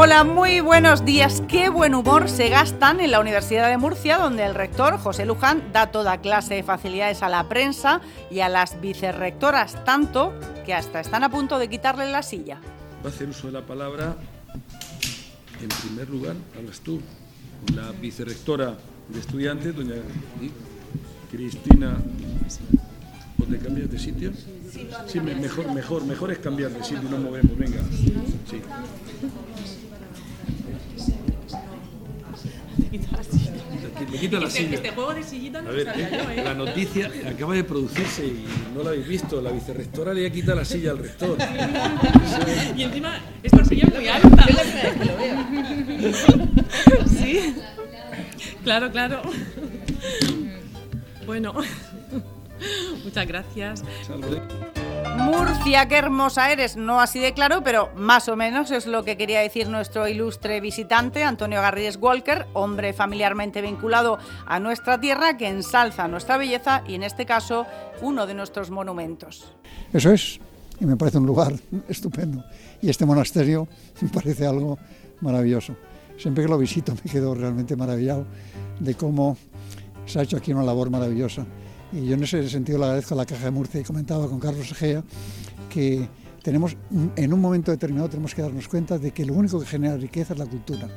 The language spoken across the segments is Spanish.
Hola, muy buenos días. Qué buen humor se gastan en la Universidad de Murcia, donde el rector José Luján da toda clase de facilidades a la prensa y a las vicerrectoras, tanto que hasta están a punto de quitarle la silla. Va a hacer uso de la palabra, en primer lugar, hablas tú, la vicerrectora de estudiantes, doña Cristina. ¿O te cambias de sitio? Sí, mejor, mejor, mejor es cambiar de sitio, nos movemos, venga. Sí. Me quita la Este, silla. este juego de sillita no A ver, sabía yo, ¿eh? la noticia acaba de producirse y no la habéis visto. La vicerrectora le ha quitado la silla al rector. Y encima, esta silla es muy alta. Sí. Claro, claro. Bueno. Muchas gracias. Salve. Murcia, qué hermosa eres. No así de claro, pero más o menos es lo que quería decir nuestro ilustre visitante, Antonio Garrigues Walker, hombre familiarmente vinculado a nuestra tierra que ensalza nuestra belleza y en este caso uno de nuestros monumentos. Eso es, y me parece un lugar estupendo. Y este monasterio me parece algo maravilloso. Siempre que lo visito me quedo realmente maravillado de cómo se ha hecho aquí una labor maravillosa. Y yo en ese sentido le agradezco a la Caja de Murcia y comentaba con Carlos Egea que tenemos, en un momento determinado tenemos que darnos cuenta de que lo único que genera riqueza es la cultura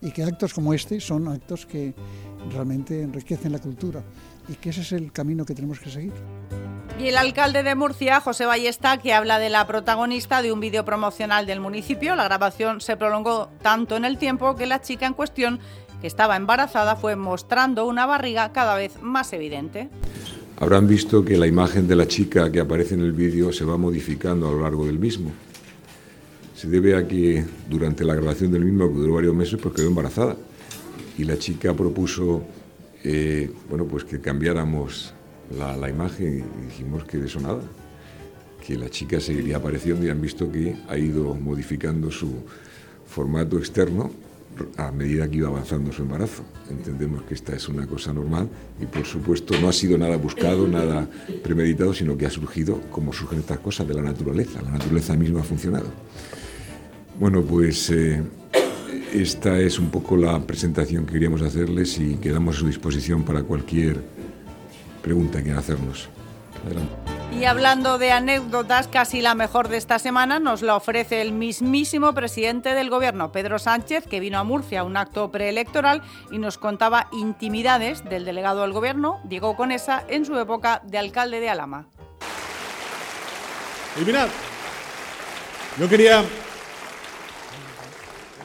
y que actos como este son actos que realmente enriquecen la cultura y que ese es el camino que tenemos que seguir. Y el alcalde de Murcia, José Ballesta, que habla de la protagonista de un vídeo promocional del municipio. La grabación se prolongó tanto en el tiempo que la chica en cuestión, que estaba embarazada, fue mostrando una barriga cada vez más evidente. Habrán visto que la imagen de la chica que aparece en el vídeo se va modificando a lo largo del mismo. Se debe a que durante la grabación del mismo, que duró varios meses, pues quedó embarazada. Y la chica propuso eh, bueno, pues que cambiáramos la, la imagen y dijimos que de eso nada. Que la chica seguiría apareciendo y han visto que ha ido modificando su formato externo a medida que iba avanzando su embarazo. Entendemos que esta es una cosa normal y por supuesto no ha sido nada buscado, nada premeditado, sino que ha surgido como surgen estas cosas de la naturaleza. La naturaleza misma ha funcionado. Bueno, pues eh, esta es un poco la presentación que queríamos hacerles y quedamos a su disposición para cualquier pregunta que quieran hacernos. Adelante. Y hablando de anécdotas, casi la mejor de esta semana nos la ofrece el mismísimo presidente del gobierno, Pedro Sánchez, que vino a Murcia a un acto preelectoral y nos contaba intimidades del delegado del gobierno, Diego Conesa, en su época de alcalde de Alama. Y mirad, yo quería.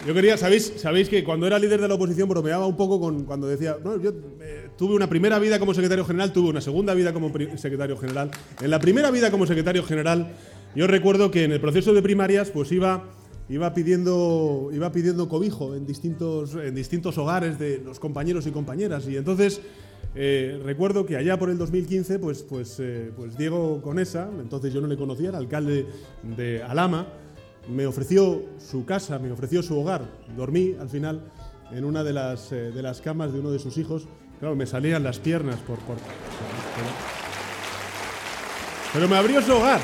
Yo quería, ¿sabéis, sabéis que cuando era líder de la oposición bromeaba un poco con cuando decía, no, yo eh, tuve una primera vida como secretario general, tuve una segunda vida como secretario general. En la primera vida como secretario general, yo recuerdo que en el proceso de primarias, pues iba, iba pidiendo, iba pidiendo cobijo en distintos, en distintos hogares de los compañeros y compañeras. Y entonces eh, recuerdo que allá por el 2015, pues, pues, eh, pues Diego Conesa, entonces yo no le conocía, era alcalde de Alama, me ofreció su casa, me ofreció su hogar. Dormí al final en una de las, eh, de las camas de uno de sus hijos. Claro, me salían las piernas por... por- pero, me abrió su hogar.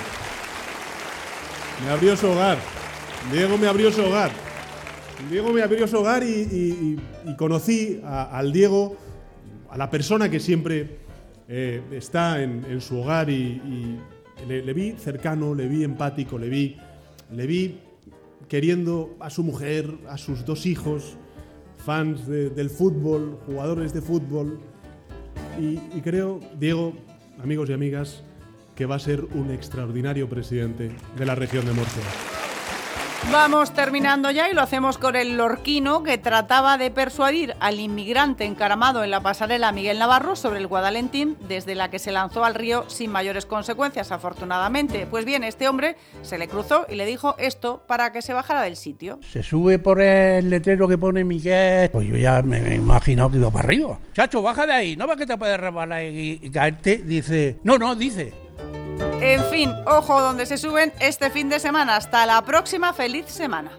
Me abrió su hogar. Diego me abrió su hogar. Diego me abrió su hogar y, conocí a- al Diego, a la persona que siempre eh, está en, su hogar y, le vi cercano, le vi empático, le vi, le vi queriendo a su mujer, a sus dos hijos, fans de- del fútbol, jugadores de fútbol. Y, y creo, Diego, amigos y amigas, que va a ser un extraordinario presidente de la región de Murcia. Vamos terminando ya y lo hacemos con el lorquino que trataba de persuadir al inmigrante encaramado en la pasarela Miguel Navarro sobre el Guadalentín, desde la que se lanzó al río sin mayores consecuencias, afortunadamente. Pues bien, este hombre se le cruzó y le dijo esto para que se bajara del sitio. Se sube por el letrero que pone Miguel. Pues yo ya me, me he imaginado que iba para arriba. Chacho, baja de ahí. ¿No ves que te puedes resbalar y, y caerte? Dice. No, no, dice. En fin, ojo donde se suben este fin de semana. Hasta la próxima, feliz semana.